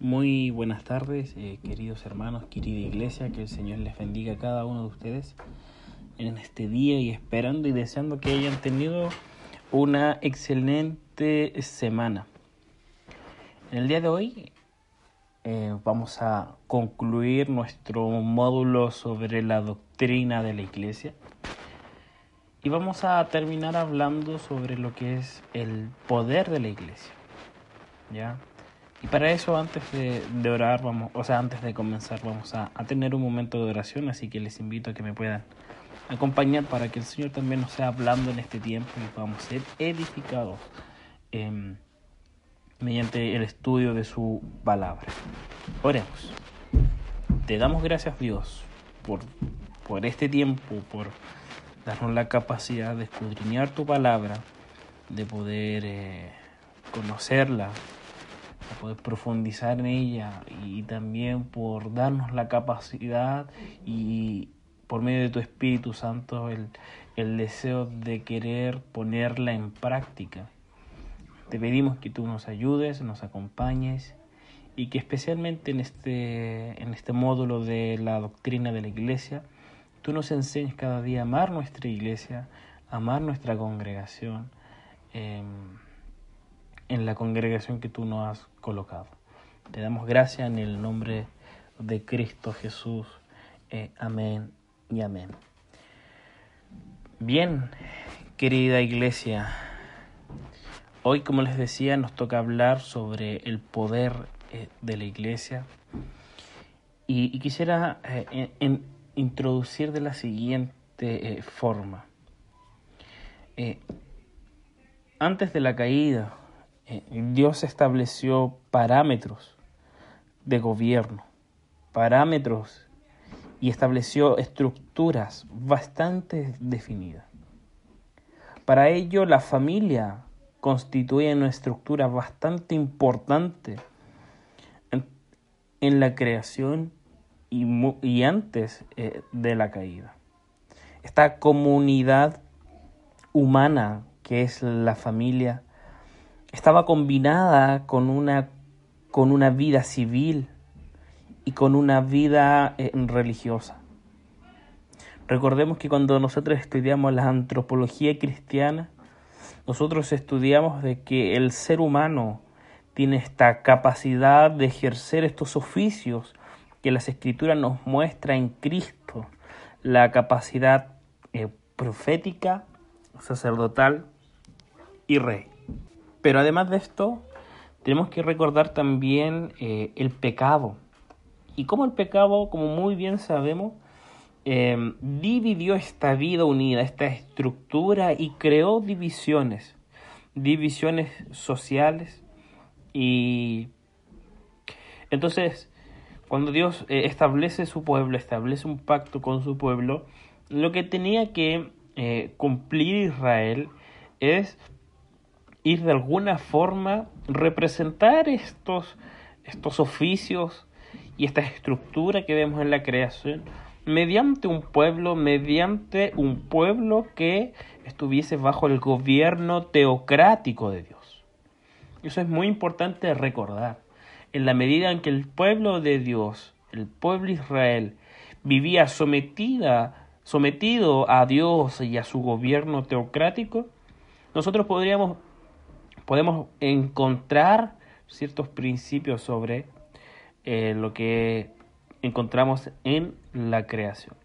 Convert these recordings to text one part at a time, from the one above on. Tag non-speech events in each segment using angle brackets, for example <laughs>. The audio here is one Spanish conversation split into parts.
Muy buenas tardes, eh, queridos hermanos, querida iglesia, que el Señor les bendiga a cada uno de ustedes en este día y esperando y deseando que hayan tenido una excelente semana. En el día de hoy eh, vamos a concluir nuestro módulo sobre la doctrina de la iglesia y vamos a terminar hablando sobre lo que es el poder de la iglesia. ¿Ya? Y para eso, antes de, orar, vamos, o sea, antes de comenzar, vamos a, tener un momento de oración, así que les invito a que me puedan acompañar para que el Señor también nos sea hablando en este tiempo y podamos ser edificados em, mediante el estudio de su palabra. Oremos. Te damos gracias, Dios, por, por este tiempo, por darnos la capacidad de escudriñar tu palabra, de poder eh, conocerla, a poder profundizar en ella y también por darnos la capacidad y por medio de tu Espíritu Santo el, el deseo de querer ponerla en práctica. Te pedimos que tú nos ayudes, nos acompañes y que especialmente en este, en este módulo de la doctrina de la iglesia, tú nos enseñes cada día a amar nuestra iglesia, amar nuestra congregación. Eh, en la congregación que tú nos has colocado. Te damos gracias en el nombre de Cristo Jesús. Eh, amén y amén. Bien, querida iglesia, hoy como les decía nos toca hablar sobre el poder eh, de la iglesia y, quisiera eh, introducir de la siguiente forma. antes de la caída, Dios estableció parámetros de gobierno, parámetros y estableció estructuras bastante definidas. Para ello, la familia constituye una estructura bastante importante en, la creación y, antes eh, de la caída. Esta comunidad humana que es la familia estaba combinada con una, con una vida civil y con una vida eh, religiosa. Recordemos que cuando nosotros estudiamos la antropología cristiana, nosotros estudiamos de que el ser humano tiene esta capacidad de ejercer estos oficios que las escrituras nos muestra en Cristo, la capacidad eh, profética, sacerdotal y rey. Pero además de esto, tenemos que recordar también eh, el pecado. Y cómo el pecado, como muy bien sabemos, em, dividió esta vida unida, esta estructura y creó divisiones, divisiones sociales. Y entonces, cuando Dios eh, establece su pueblo, establece un pacto con su pueblo, lo que tenía que eh, cumplir Israel es ir de alguna forma representar estos, estos oficios y esta estructura que vemos en la creación mediante un pueblo, mediante un pueblo que estuviese bajo el gobierno teocrático de Dios. Eso es muy importante recordar. En la medida en que el pueblo de Dios, el pueblo Israel, vivía sometida, sometido a Dios y a su gobierno teocrático, nosotros podríamos podemos encontrar ciertos principios sobre eh, lo que encontramos en la creación.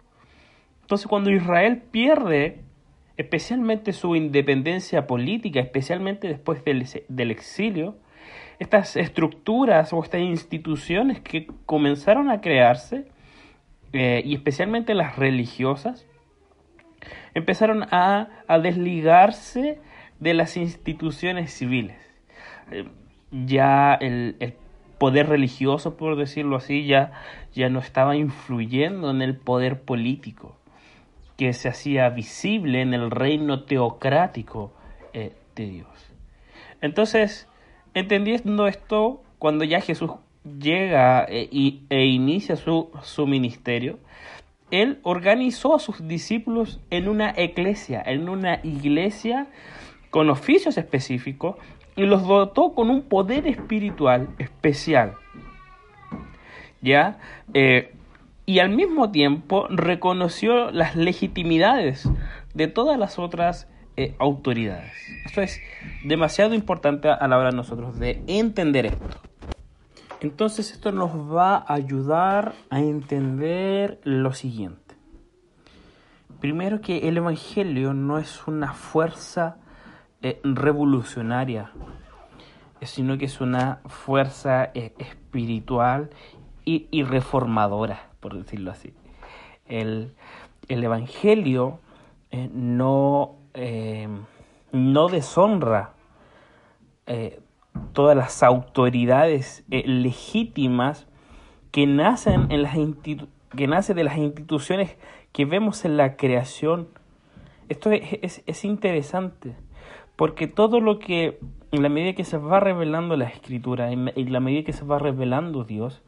Entonces cuando Israel pierde especialmente su independencia política, especialmente después del, exilio, estas estructuras o estas instituciones que comenzaron a crearse, eh, y especialmente las religiosas, empezaron a, a desligarse de las instituciones civiles. Eh, ya el, poder religioso, por decirlo así, ya, ya no estaba influyendo en el poder político que se hacía visible en el reino teocrático eh, de Dios. Entonces, entendiendo esto, cuando ya Jesús llega eh, e inicia su, su ministerio, él organizó a sus discípulos en una iglesia, en una iglesia con oficios específicos y los dotó con un poder espiritual especial. ¿ya? Eh, y al mismo tiempo reconoció las legitimidades de todas las otras eh, autoridades. Esto es demasiado importante a la hora de nosotros de entender esto. Entonces esto nos va a ayudar a entender lo siguiente. Primero que el Evangelio no es una fuerza eh, revolucionaria, sino que es una fuerza eh, espiritual y, reformadora, por decirlo así. El, Evangelio eh, no, no deshonra todas las autoridades legítimas que nacen, en las que de las instituciones que vemos en la creación. Esto es, es interesante porque todo lo que, en la medida que se va revelando la escritura, en la medida que se va revelando Dios,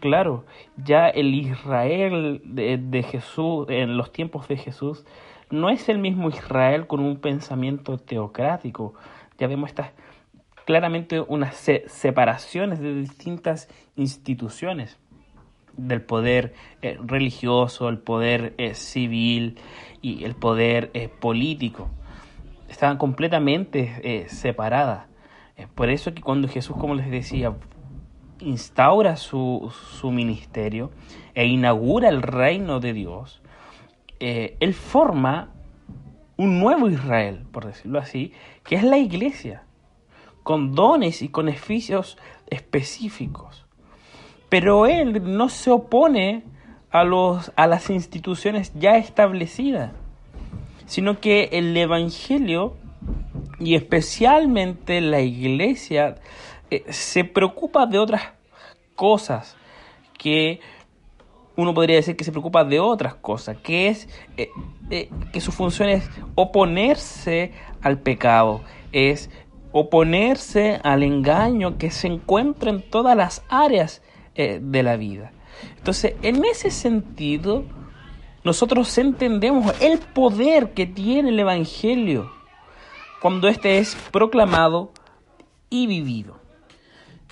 claro, ya el Israel de, Jesús, en los tiempos de Jesús, no es el mismo Israel con un pensamiento teocrático. Ya vemos estas claramente unas separaciones de distintas instituciones del poder eh, religioso, el poder eh, civil y el poder eh, político estaban completamente eh, separadas. Por eso que cuando Jesús, como les decía, instaura su, su ministerio e inaugura el reino de Dios, eh, Él forma un nuevo Israel, por decirlo así, que es la iglesia, con dones y con oficios específicos. Pero Él no se opone a, los, a las instituciones ya establecidas sino que el Evangelio y especialmente la iglesia eh, se preocupa de otras cosas que uno podría decir que se preocupa de otras cosas, que es eh, eh, que su función es oponerse al pecado, es oponerse al engaño que se encuentra en todas las áreas de la vida. Entonces, en ese sentido, nosotros entendemos el poder que tiene el Evangelio cuando éste es proclamado y vivido.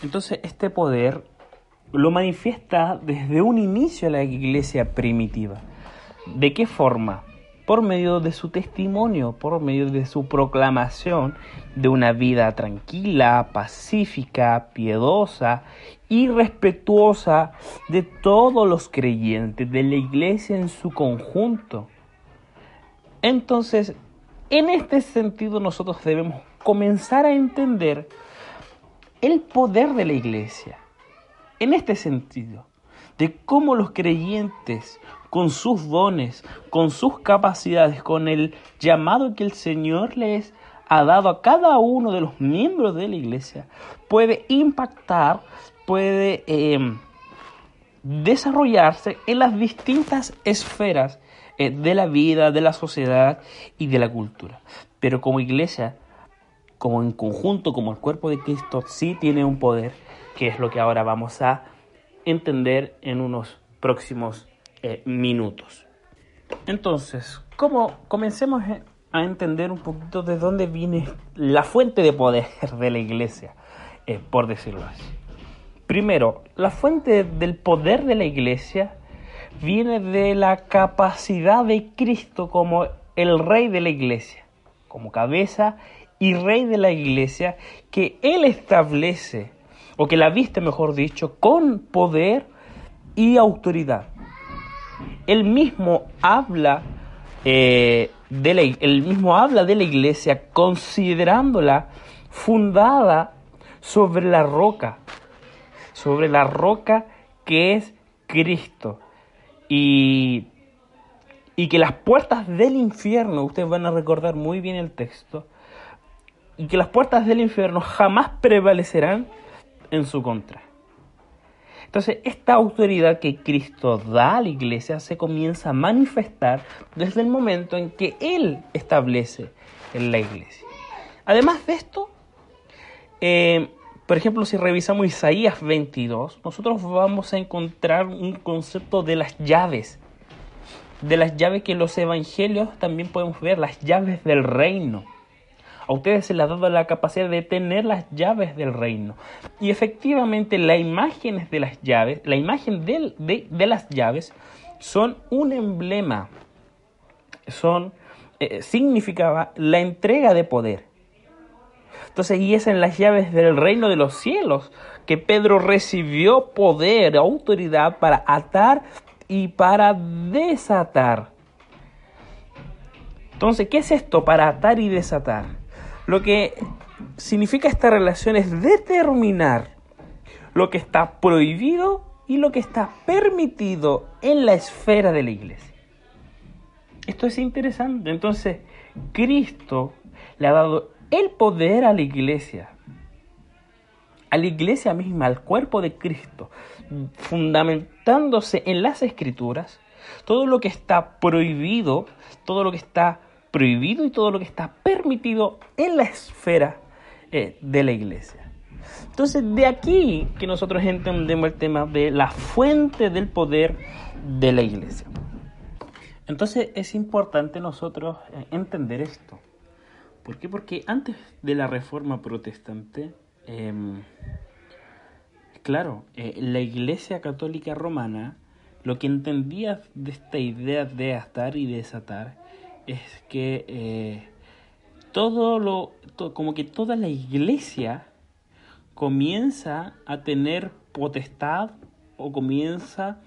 Entonces este poder lo manifiesta desde un inicio a la iglesia primitiva. ¿De qué forma? por medio de su testimonio, por medio de su proclamación de una vida tranquila, pacífica, piedosa y respetuosa de todos los creyentes, de la iglesia en su conjunto. Entonces, en este sentido nosotros debemos comenzar a entender el poder de la iglesia. En este sentido, de cómo los creyentes con sus dones, con sus capacidades, con el llamado que el Señor les ha dado a cada uno de los miembros de la iglesia, puede impactar, puede eh, desarrollarse en las distintas esferas eh, de la vida, de la sociedad y de la cultura. Pero como iglesia, como en conjunto, como el cuerpo de Cristo, sí tiene un poder, que es lo que ahora vamos a entender en unos próximos eh, minutos. Entonces, como comencemos a entender un poquito de dónde viene la fuente de poder de la iglesia, por decirlo así. Primero, la fuente del poder de la iglesia viene de la capacidad de Cristo como el rey de la iglesia, como cabeza y rey de la iglesia, que Él establece, o que la viste, mejor dicho, con poder y autoridad. Él mismo habla eh, de la, mismo habla de la iglesia considerándola fundada sobre la roca, sobre la roca que es Cristo. Y, y que las puertas del infierno, ustedes van a recordar muy bien el texto, y que las puertas del infierno jamás prevalecerán en su contra. Entonces, esta autoridad que Cristo da a la iglesia se comienza a manifestar desde el momento en que Él establece en la iglesia. Además de esto, eh, por ejemplo, si revisamos Isaías 22, nosotros vamos a encontrar un concepto de las llaves. De las llaves que los evangelios también podemos ver, las llaves del reino. A ustedes se les ha dado la capacidad de tener las llaves del reino. Y efectivamente las imágenes de las llaves, la imagen de, de, las llaves son un emblema, son, eh, significaba la entrega de poder. Entonces, y es en las llaves del reino de los cielos que Pedro recibió poder, autoridad para atar y para desatar. Entonces, ¿qué es esto para atar y desatar? Lo que significa esta relación es determinar lo que está prohibido y lo que está permitido en la esfera de la iglesia. Esto es interesante. Entonces, Cristo le ha dado el poder a la iglesia, a la iglesia misma, al cuerpo de Cristo, fundamentándose en las escrituras, todo lo que está prohibido, todo lo que está prohibido y todo lo que está permitido en la esfera eh, de la iglesia. Entonces, de aquí que nosotros entendemos el tema de la fuente del poder de la iglesia. Entonces, es importante nosotros eh, entender esto. ¿Por qué? Porque antes de la reforma protestante, em, claro, eh, la iglesia católica romana lo que entendía de esta idea de atar y desatar es que eh, todo lo, como que toda la iglesia comienza a tener potestad o comienza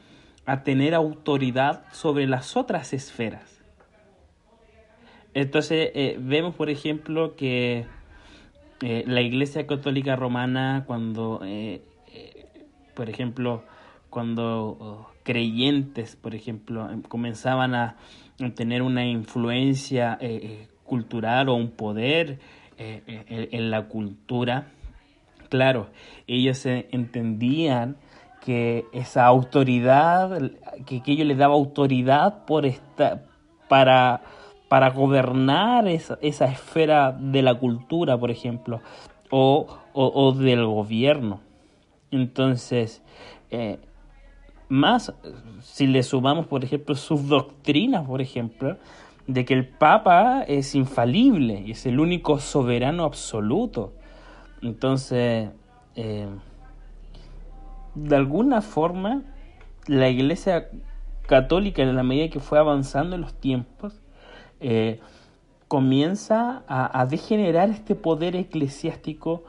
a tener autoridad sobre las otras esferas. Entonces eh, vemos, por ejemplo, que eh, la Iglesia Católica Romana, cuando, por ejemplo, cuando oh, creyentes, por ejemplo, em, comenzaban a tener una influencia eh, eh, cultural o un poder eh, en, la cultura, claro, ellos entendían que esa autoridad, que, que ellos les daba autoridad por esta, para, para gobernar esa, esfera de la cultura, por ejemplo, o, o, del gobierno. Entonces, más si le sumamos, por ejemplo, sus doctrinas, por ejemplo, de que el Papa es infalible y es el único soberano absoluto. Entonces, eh, de alguna forma, la Iglesia Católica, en la medida que fue avanzando en los tiempos, eh, comienza a, degenerar este poder eclesiástico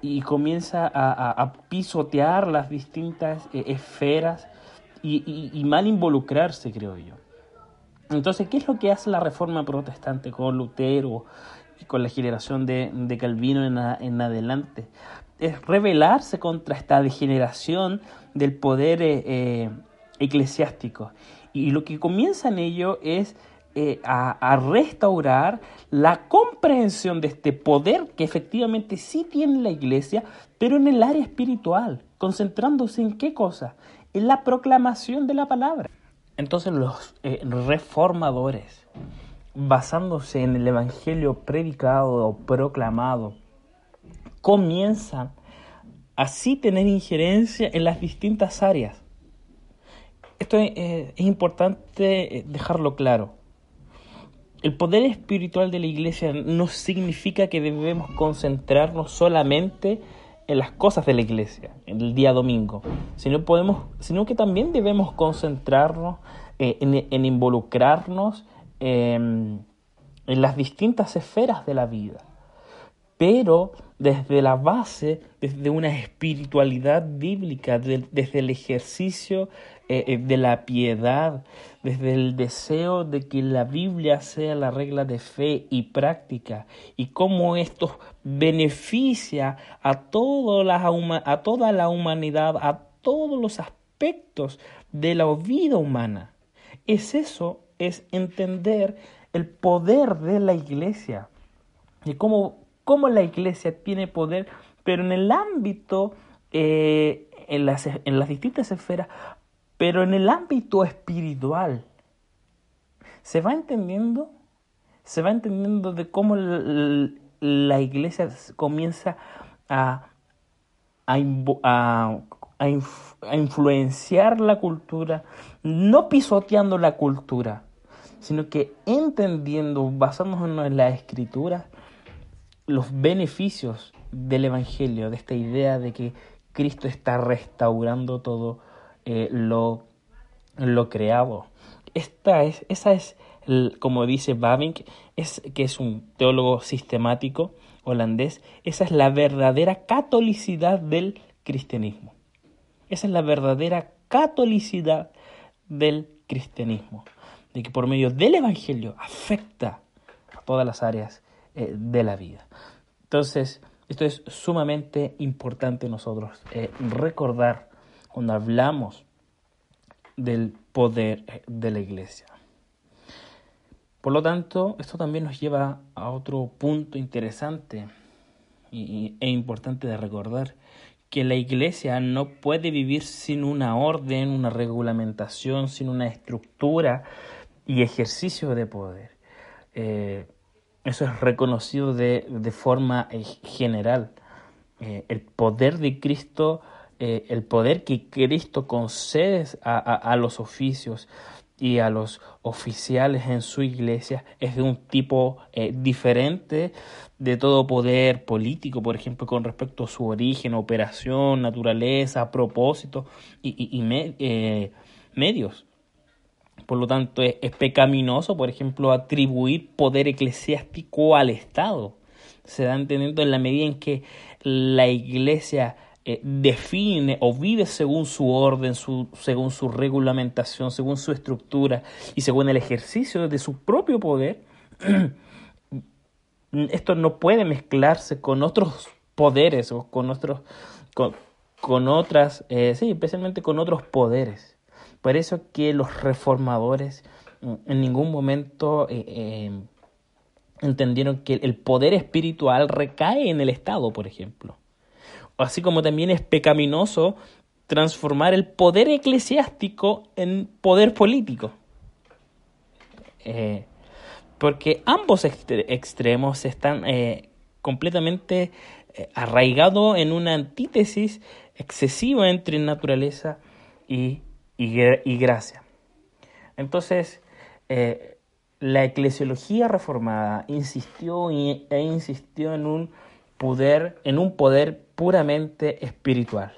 y comienza a, pisotear las distintas eh, esferas y, mal involucrarse, creo yo. Entonces, ¿qué es lo que hace la reforma protestante con Lutero y con la generación de, Calvino en, adelante? Es rebelarse contra esta degeneración del poder eh, eclesiástico. Y lo que comienza en ello es eh, a, restaurar la comprensión de este poder que efectivamente sí tiene la iglesia, pero en el área espiritual, concentrándose en qué cosa? En la proclamación de la palabra. Entonces los eh, reformadores, basándose en el Evangelio predicado o proclamado, comienzan así tener injerencia en las distintas áreas. Esto es eh, importante dejarlo claro. El poder espiritual de la iglesia no significa que debemos concentrarnos solamente en las cosas de la iglesia, en el día domingo, sino, que también debemos concentrarnos eh, en, involucrarnos em, en las distintas esferas de la vida, pero desde la base, desde una espiritualidad bíblica, desde el ejercicio eh, eh, de la piedad, desde el deseo de que la Biblia sea la regla de fe y práctica, y cómo esto beneficia a, a toda la humanidad, a todos los aspectos de la vida humana. Es eso, es entender el poder de la iglesia y cómo, cómo la iglesia tiene poder, pero en el ámbito, eh, en, las, en las distintas esferas, pero en el ámbito espiritual, se va entendiendo, se va entendiendo de cómo la, iglesia comienza a, a, influenciar la cultura, no pisoteando la cultura, sino que entendiendo, basándonos en la escritura, los beneficios del Evangelio, de esta idea de que Cristo está restaurando todo eh, lo, lo. Esta es, esa es, como dice Bavinck, es, que es un teólogo sistemático holandés, esa es la verdadera catolicidad del cristianismo. Esa es la verdadera catolicidad del cristianismo, de que por medio del Evangelio afecta a todas las áreas eh, de la vida. Entonces, esto es sumamente importante nosotros eh, recordar cuando hablamos del poder de la iglesia. Por lo tanto, esto también nos lleva a otro punto interesante e importante de recordar, que la iglesia no puede vivir sin una orden, una regulamentación, sin una estructura y ejercicio de poder. Eh, eso es reconocido de, forma eh, general. Eh, el poder de Cristo, el poder que Cristo concede a los oficios, y a los oficiales en su iglesia es de un tipo eh, diferente de todo poder político, por ejemplo, con respecto a su origen, operación, naturaleza, propósito y, eh, medios. Por lo tanto, es, es, pecaminoso, por ejemplo, atribuir poder eclesiástico al Estado. Se da entendiendo en la medida en que la iglesia eh, define o vive según su orden, su, según su regulamentación, según su estructura y según el ejercicio de su propio poder, <clears throat> esto no puede mezclarse con otros poderes o con otros, con, otras, eh, sí, especialmente con otros poderes. Por eso que los reformadores mm, en ningún momento eh, entendieron que el poder espiritual recae en el Estado, por ejemplo así como también es pecaminoso transformar el poder eclesiástico en poder político. Eh, porque ambos extremos están eh, completamente eh, arraigados en una antítesis excesiva entre naturaleza y, y, gracia. Entonces, la eclesiología reformada insistió e insistió en un poder, en un poder puramente espiritual,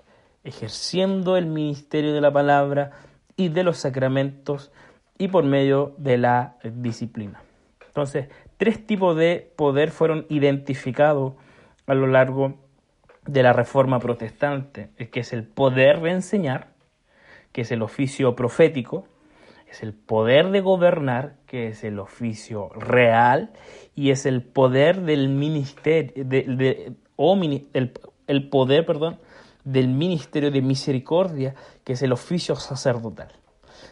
ejerciendo el ministerio de la palabra y de los sacramentos y por medio de la disciplina. Entonces, tres tipos de poder fueron identificados a lo largo de la reforma protestante, que es el poder de enseñar, que es el oficio profético, es el poder de gobernar, que es el oficio real, y es el poder del ministerio, de, o el, poder, perdón, del ministerio de misericordia, que es el oficio sacerdotal.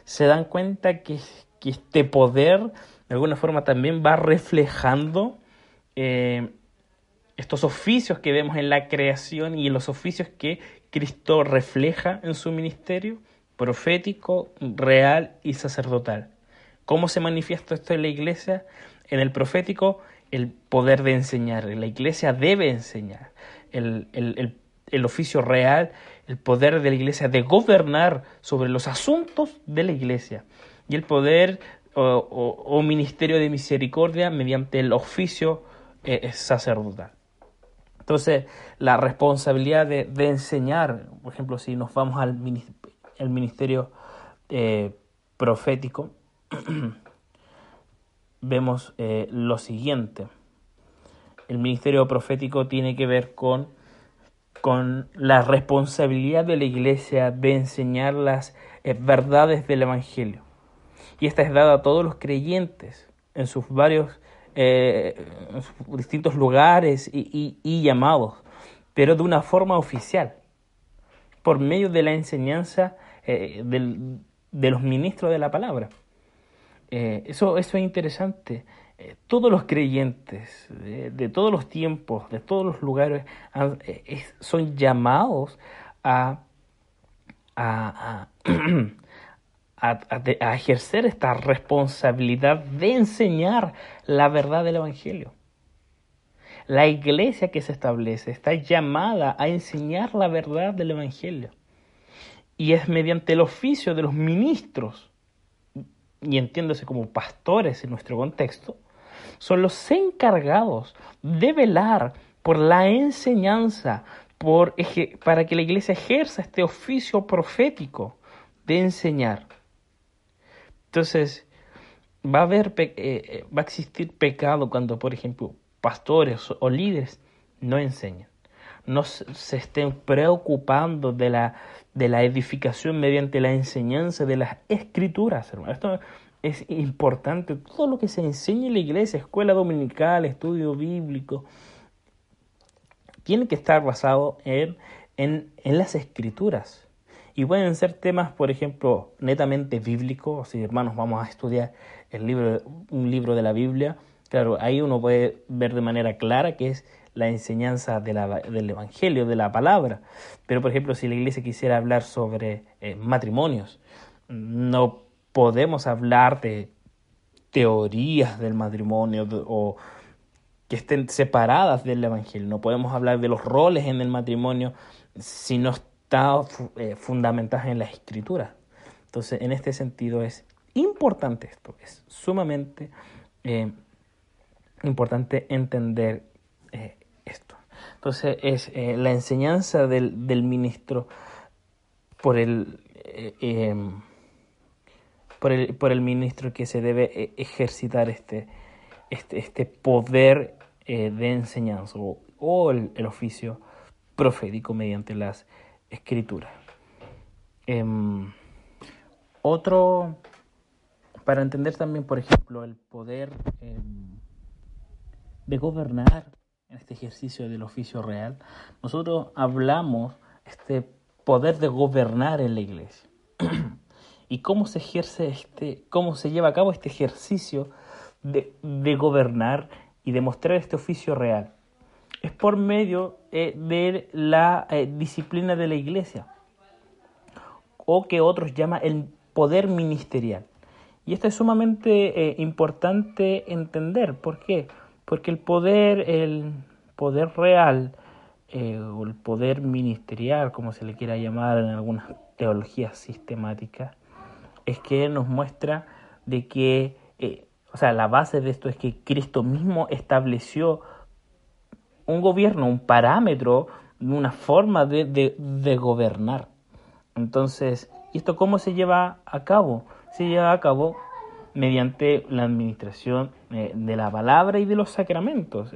Se dan cuenta que, este poder, de alguna forma, también va reflejando eh, estos oficios que vemos en la creación y en los oficios que Cristo refleja en su ministerio profético, real y sacerdotal. ¿Cómo se manifiesta esto en la iglesia? En el profético, el poder de enseñar. La iglesia debe enseñar. El, oficio real, el poder de la iglesia de gobernar sobre los asuntos de la iglesia. Y el poder o, ministerio de misericordia mediante el oficio eh, sacerdotal. Entonces, la responsabilidad de, enseñar, por ejemplo, si nos vamos al el ministerio eh, profético, <clears throat> vemos eh, lo siguiente. El ministerio profético tiene que ver con, con la responsabilidad de la iglesia de enseñar las eh, verdades del Evangelio. Y esta es dada a todos los creyentes en sus varios distintos lugares y llamados, pero de una forma oficial, por medio de la enseñanza eh, de los ministros de la palabra. Eh, eso, eso es interesante. Eh, todos los creyentes de, todos los tiempos, de todos los lugares, son llamados a, a, <clears throat> a, ejercer esta responsabilidad de enseñar la verdad del Evangelio. La iglesia que se establece está llamada a enseñar la verdad del Evangelio y es mediante el oficio de los ministros, y entiéndose como pastores en nuestro contexto, son los encargados de velar por la enseñanza, por, para que la iglesia ejerza este oficio profético de enseñar. Entonces, va a, haber, eh, eh, va a existir pecado cuando, por ejemplo, pastores o líderes no enseñan, no se estén preocupando de la, de la edificación mediante la enseñanza de las escrituras, hermano. Esto es importante. Todo lo que se enseña en la iglesia, escuela dominical, estudio bíblico, tiene que estar basado en, en, en las escrituras. Y pueden ser temas, por ejemplo, netamente bíblicos. Si hermanos vamos a estudiar el libro, un libro de la Biblia, claro, ahí uno puede ver de manera clara que es la enseñanza de la, del Evangelio, de la palabra. Pero, por ejemplo, si la iglesia quisiera hablar sobre eh, matrimonios, no podemos hablar de teorías del matrimonio o que estén separadas del Evangelio. No podemos hablar de los roles en el matrimonio si no está eh, fundamentada en la escritura. Entonces, en este sentido es importante esto, es sumamente eh, importante entender eh, esto. Entonces, es la enseñanza del, del, ministro por el por el, por el ministro que se debe eh, ejercitar este, este, este poder eh, de enseñanza o, el, oficio profético mediante las escrituras. Em, otro, para entender también, por ejemplo, el poder em, de gobernar en este ejercicio del oficio real, nosotros hablamos este poder de gobernar en la iglesia. Y cómo se ejerce este, cómo se lleva a cabo este ejercicio de, gobernar y de mostrar este oficio real. Es por medio eh, de la eh, disciplina de la iglesia, o que otros llaman el poder ministerial. Y esto es sumamente eh, importante entender. ¿Por qué? Porque el poder, el poder real, o el poder ministerial, como se le quiera llamar en algunas teologías sistemáticas, es que nos muestra de que, eh, o sea, la base de esto es que Cristo mismo estableció un gobierno, un parámetro, una forma de, de, gobernar. Entonces, ¿y esto cómo se lleva a cabo? Se lleva a cabo mediante la administración eh, de la palabra y de los sacramentos.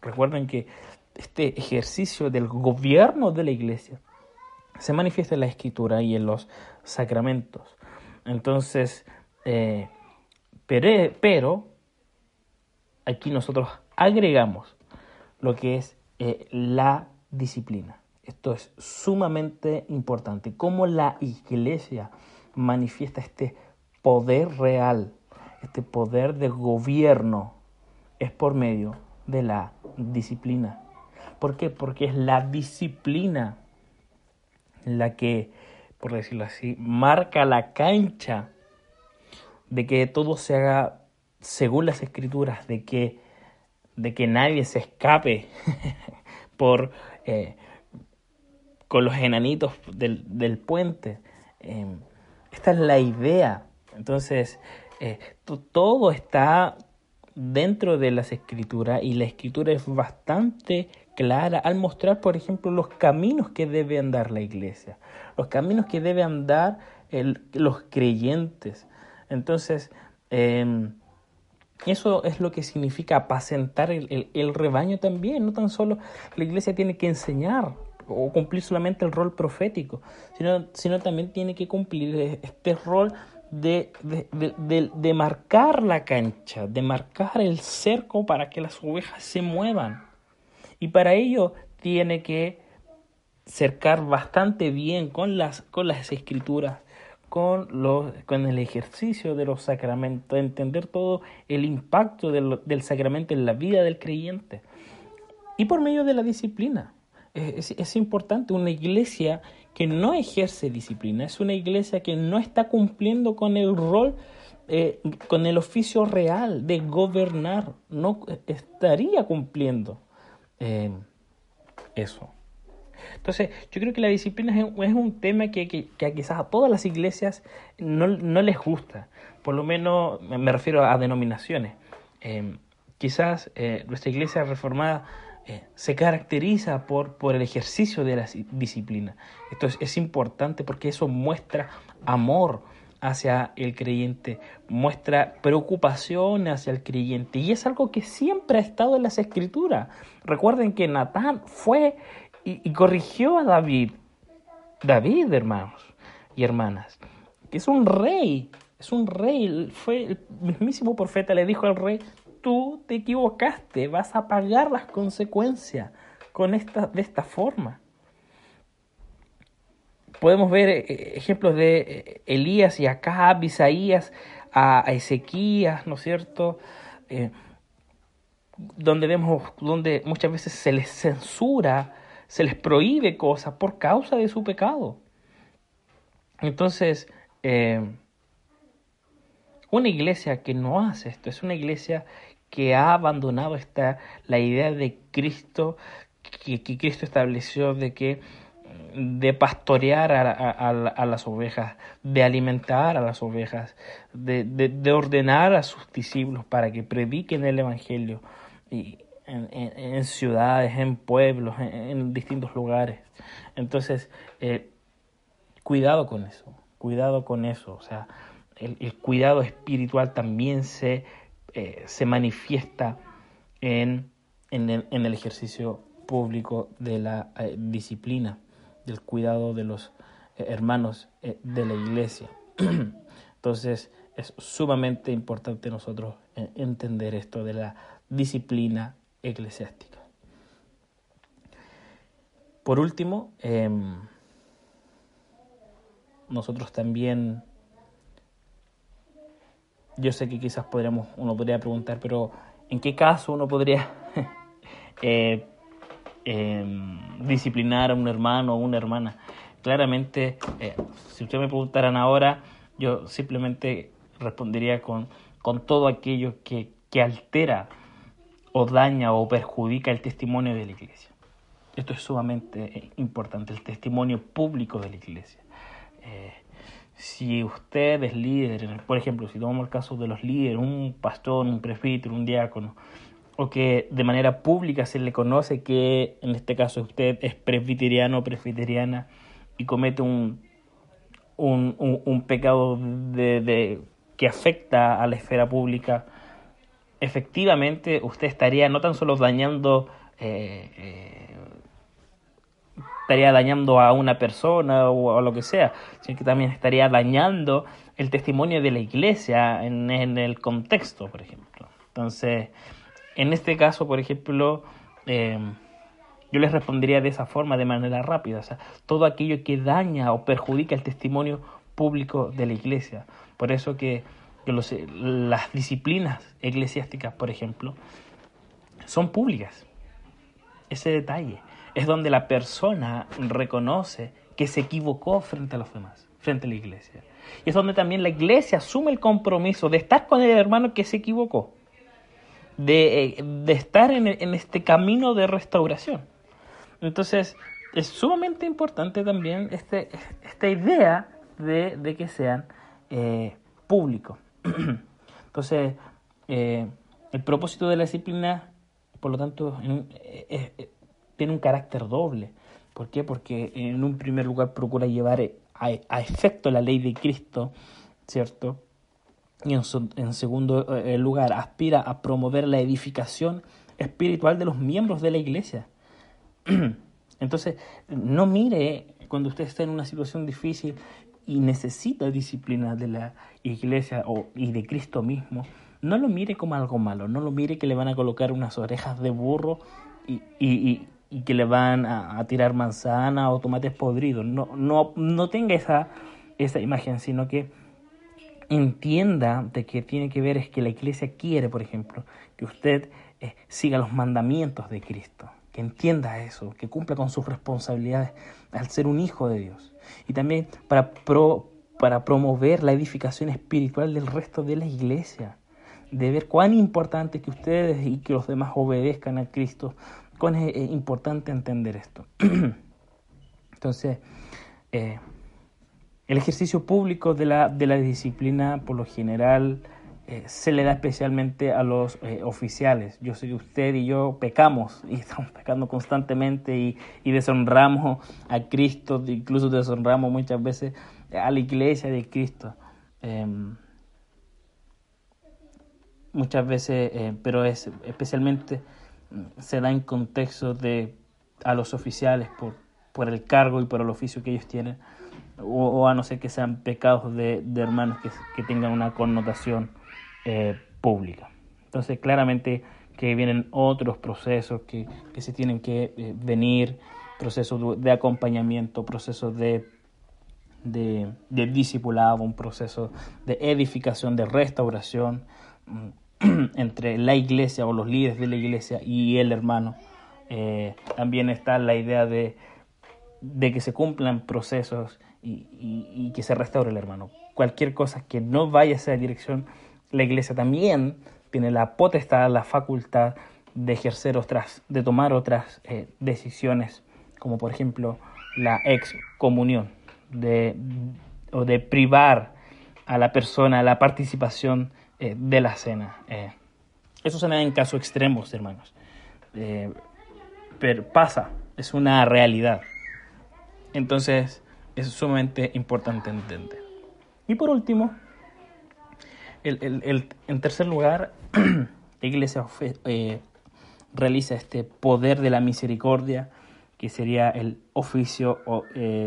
Recuerden que este ejercicio del gobierno de la iglesia se manifiesta en la escritura y en los sacramentos. Entonces, eh, pero, aquí nosotros agregamos lo que es eh, la disciplina. Esto es sumamente importante. Cómo la iglesia manifiesta este poder real, este poder de gobierno, es por medio de la disciplina. ¿Por qué? Porque es la disciplina la que por decirlo así, marca la cancha de que todo se haga según las escrituras, de que, de que nadie se escape <laughs> por, eh, con los enanitos del, puente. Em, esta es la idea. Entonces, eh, todo está dentro de las escrituras y la escritura es bastante clara al mostrar, por ejemplo, los caminos que debe andar la iglesia, los caminos que debe andar los creyentes. Entonces, em, eso es lo que significa apacentar el, el, rebaño también. No tan solo la iglesia tiene que enseñar o cumplir solamente el rol profético, sino, sino también tiene que cumplir este rol de, de, de, marcar la cancha, de marcar el cerco para que las ovejas se muevan. Y para ello tiene que cercar bastante bien con las, con las escrituras, con, los, con el ejercicio de los sacramentos, entender todo el impacto del, del sacramento en la vida del creyente. Y por medio de la disciplina. Es, importante, una iglesia que no ejerce disciplina, es una iglesia que no está cumpliendo con el rol, eh, con el oficio real de gobernar, no estaría cumpliendo. Eso. Entonces, yo creo que la disciplina es un, tema que, quizás a todas las iglesias no, les gusta, por lo menos me refiero a denominaciones. Em, quizás eh, nuestra iglesia reformada eh, se caracteriza por el ejercicio de la disciplina. Esto es, importante porque eso muestra amor hacia el creyente, muestra preocupación hacia el creyente y es algo que siempre ha estado en las escrituras. Recuerden que Natán fue y, corrigió a David. David, hermanos y hermanas, que es un rey, es un rey, fue el mismísimo profeta, le dijo al rey, tú te equivocaste, vas a pagar las consecuencias con esta, de esta forma. Podemos ver eh, ejemplos de eh, Elías y Acab, Isaías, a, Ezequías, ¿no es cierto? Eh, donde vemos, donde muchas veces se les censura, se les prohíbe cosas por causa de su pecado. Entonces, una iglesia que no hace esto es una iglesia que ha abandonado esta, la idea de Cristo, que, Cristo estableció de que de pastorear a, las ovejas, de alimentar a las ovejas, de, ordenar a sus discípulos para que prediquen el Evangelio y en, ciudades, en pueblos, en, distintos lugares. Entonces, eh, cuidado con eso, cuidado con eso. O sea, el cuidado espiritual también se eh, se manifiesta en, en, el, ejercicio público de la eh, disciplina, del cuidado de los eh, hermanos de la iglesia. <clears throat> Entonces es sumamente importante nosotros entender esto de la disciplina eclesiástica. Por último, em, nosotros también yo sé que quizás podríamos, uno podría preguntar, pero ¿en qué caso uno podría <laughs> eh, em, disciplinar a un hermano o una hermana? Claramente, eh, si ustedes me preguntaran ahora, yo simplemente respondería con, con todo aquello que, que altera o daña o perjudica el testimonio de la iglesia. Esto es sumamente importante, el testimonio público de la iglesia. Eh, si usted es líder, por ejemplo, si tomamos el caso de los líderes, un pastor, un presbítero, un diácono, o que de manera pública se le conoce que en este caso usted es presbiteriano o presbiteriana y comete un, un, un, pecado de, que afecta a la esfera pública, efectivamente usted estaría no tan solo dañando eh, eh, estaría dañando a una persona o a lo que sea, sino que también estaría dañando el testimonio de la iglesia en, el contexto, por ejemplo. Entonces, en este caso, por ejemplo, eh, yo les respondería de esa forma, de manera rápida, o sea, todo aquello que daña o perjudica el testimonio público de la iglesia. Por eso que, las disciplinas eclesiásticas, por ejemplo, son públicas. Ese detalle es donde la persona reconoce que se equivocó frente a los demás, frente a la iglesia. Y es donde también la iglesia asume el compromiso de estar con el hermano que se equivocó, de, eh, estar en, este camino de restauración. Entonces, es sumamente importante también este, esta idea de, que sean eh, públicos. <clears throat> Entonces, eh, el propósito de la disciplina, por lo tanto, tiene un carácter doble. ¿Por qué? Porque en un primer lugar procura llevar a, efecto la ley de Cristo, ¿cierto? Y en, segundo eh, lugar aspira a promover la edificación espiritual de los miembros de la iglesia. <clears throat> Entonces, no mire cuando usted está en una situación difícil y necesita disciplina de la iglesia o, y de Cristo mismo, no lo mire como algo malo, no lo mire que le van a colocar unas orejas de burro y, y, y que le van a, tirar manzana o tomates podridos. No, no, no tenga esa, esa imagen, sino que entienda de que tiene que ver es que la iglesia quiere, por ejemplo, que usted eh, siga los mandamientos de Cristo, que entienda eso, que cumpla con sus responsabilidades al ser un hijo de Dios. Y también para, pro, para promover la edificación espiritual del resto de la iglesia, de ver cuán importante es que ustedes y que los demás obedezcan a Cristo es importante entender esto. <clears throat> Entonces, eh, el ejercicio público de la, de la disciplina, por lo general, eh, se le da especialmente a los eh, oficiales. Yo sé que usted y yo pecamos <laughs> y estamos pecando constantemente y, y deshonramos a Cristo, incluso deshonramos muchas veces a la iglesia de Cristo. Em, muchas veces, eh, pero es especialmente mm, se da en contexto de a los oficiales por, por el cargo y por el oficio que ellos tienen, o, a no ser que sean pecados de, de hermanos que, que, tengan una connotación eh, pública. Entonces, claramente que vienen otros procesos que, que se tienen que eh, venir, procesos de acompañamiento, procesos de de, de, discipulado, un proceso de edificación, de restauración, mm, <clears throat> entre la iglesia o los líderes de la iglesia y el hermano. Eh, también está la idea de, de, que se cumplan procesos y, y, que se restaure el hermano. Cualquier cosa que no vaya a esa dirección, la iglesia también tiene la potestad, la facultad de ejercer otras, de tomar otras eh, decisiones, como por ejemplo la excomunión, de, o de privar a la persona la participación eh, de la cena. Eh, eso se da en casos extremos, hermanos. Eh, pero pasa, es una realidad. Entonces, es sumamente importante entender. Y por último, el, en tercer lugar, <clears throat> la iglesia realiza este poder de la misericordia, que sería el oficio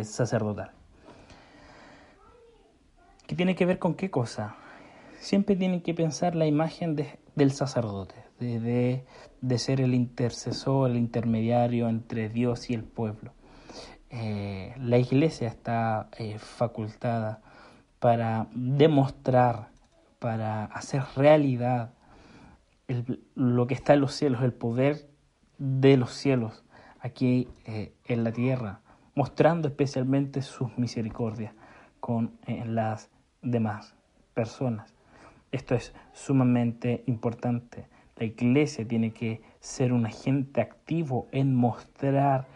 sacerdotal. ¿Qué tiene que ver con qué cosa? siempre tienen que pensar la imagen del sacerdote, de, ser el intercesor, el intermediario entre Dios y el pueblo. Eh, la iglesia está eh, facultada para demostrar, para hacer realidad lo que está en los cielos, el poder de los cielos aquí eh, en la tierra, mostrando especialmente sus misericordias con las demás personas. Esto es sumamente importante. La iglesia tiene que ser un agente activo en mostrar,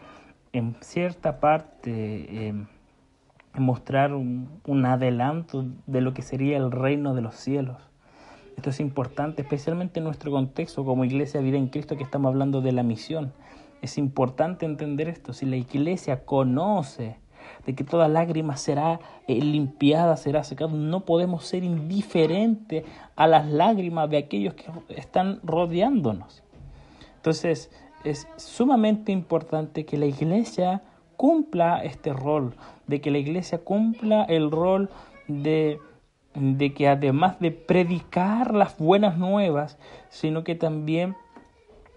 en cierta parte, em, mostrar un, un adelanto de lo que sería el reino de los cielos. Esto es importante, especialmente en nuestro contexto como iglesia vida en Cristo que estamos hablando de la misión. Es importante entender esto. Si la iglesia conoce de que toda lágrima será eh, limpiada, será secada. No podemos ser indiferentes a las lágrimas de aquellos que están rodeándonos. Entonces, es sumamente importante que la iglesia cumpla este rol, de que la iglesia cumpla el rol de, de que además de predicar las buenas nuevas, sino que también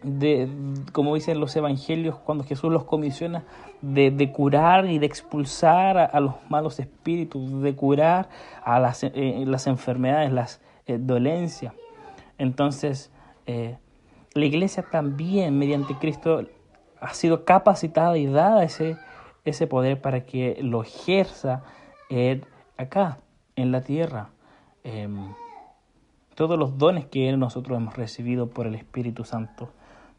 de, como dicen los evangelios, cuando Jesús los comisiona, de, curar y de expulsar a, los malos espíritus, de curar a las, eh, las enfermedades, las eh, dolencias. Entonces, eh, la iglesia también, mediante Cristo, ha sido capacitada y dada ese, ese poder para que lo ejerza acá, en la tierra. Em, todos los dones que nosotros hemos recibido por el Espíritu Santo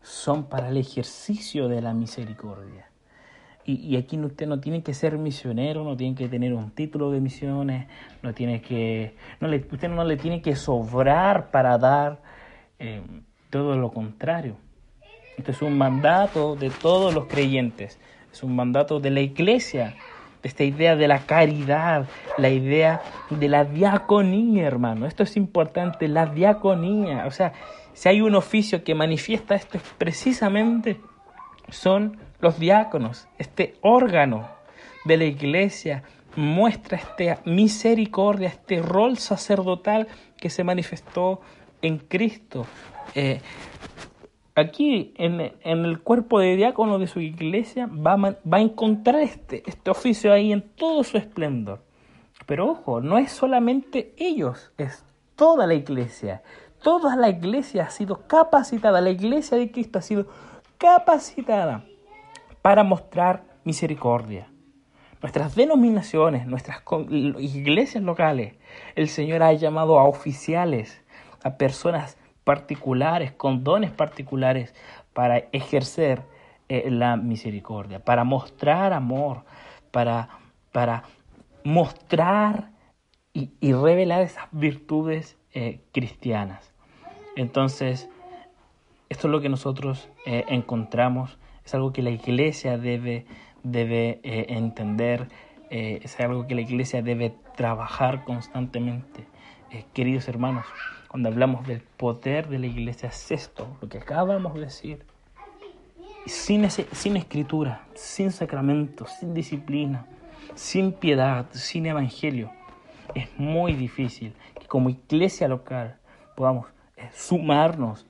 son para el ejercicio de la misericordia. Y, aquí usted no tiene que ser misionero, no tiene que tener un título de misiones, no tiene que, usted no le tiene que sobrar para dar eh, todo lo contrario. Esto es un mandato de todos los creyentes, es un mandato de la iglesia, de esta idea de la caridad, la idea de la diaconía, hermano. Esto es importante, la diaconía. O sea, si hay un oficio que manifiesta esto, es precisamente son los diáconos, este órgano de la iglesia muestra esta misericordia, este rol sacerdotal que se manifestó en Cristo. Eh, aquí en, el cuerpo de diácono de su iglesia va a, encontrar este, este oficio ahí en todo su esplendor. Pero ojo, no es solamente ellos, es toda la iglesia. Toda la iglesia ha sido capacitada, la iglesia de Cristo ha sido capacitada para mostrar misericordia. Nuestras denominaciones, nuestras iglesias locales, el Señor ha llamado a oficiales, a personas particulares, con dones particulares, para ejercer eh, la misericordia, para mostrar amor, para, para mostrar y, revelar esas virtudes eh, cristianas. Entonces, esto es lo que nosotros eh, encontramos, es algo que la iglesia debe, debe entender, es algo que la iglesia debe trabajar constantemente. queridos hermanos, cuando hablamos del poder de la iglesia, es esto, lo que acabamos de decir. Sin, ese, sin escritura, sin sacramento, sin disciplina, sin piedad, sin evangelio, es muy difícil que como iglesia local podamos eh, sumarnos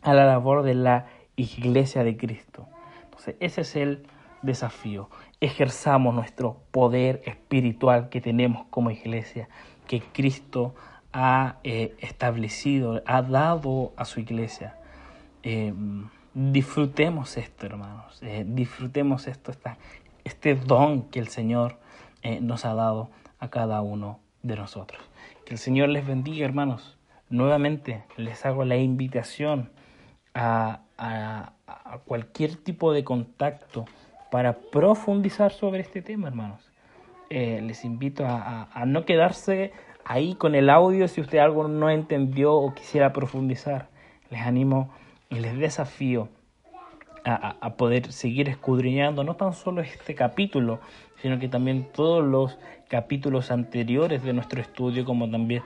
a la labor de la iglesia de Cristo. Entonces, ese es el desafío. Ejerzamos nuestro poder espiritual que tenemos como iglesia, que Cristo ha eh, establecido, ha dado a su iglesia. Eh, disfrutemos esto, hermanos. disfrutemos esto, este don que el Señor nos ha dado a cada uno de nosotros. Que el Señor les bendiga, hermanos. Nuevamente les hago la invitación a, cualquier tipo de contacto para profundizar sobre este tema, hermanos. Eh, les invito a, no quedarse ahí con el audio si usted algo no entendió o quisiera profundizar. Les animo y les desafío a, poder seguir escudriñando no tan solo este capítulo, sino que también todos los capítulos anteriores de nuestro estudio, como también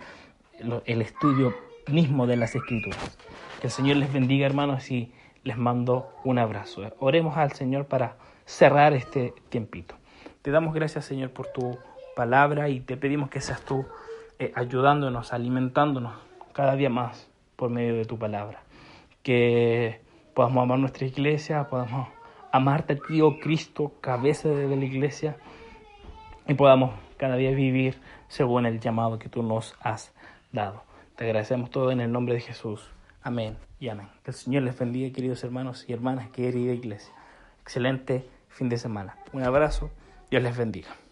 el estudio mismo de las escrituras. Que el Señor les bendiga, hermanos, y les mando un abrazo. Oremos al Señor para cerrar este tiempito. Te damos gracias, Señor, por tu palabra y te pedimos que seas tú eh, ayudándonos, alimentándonos cada día más por medio de tu palabra. Que podamos amar nuestra iglesia, podamos amarte a ti, oh Cristo, cabeza de la iglesia, y podamos cada día vivir según el llamado que tú nos has dado. Te agradecemos todo en el nombre de Jesús. Amén y amén. Que el Señor les bendiga, queridos hermanos y hermanas, querida iglesia. Excelente fin de semana. Un abrazo. Dios les bendiga.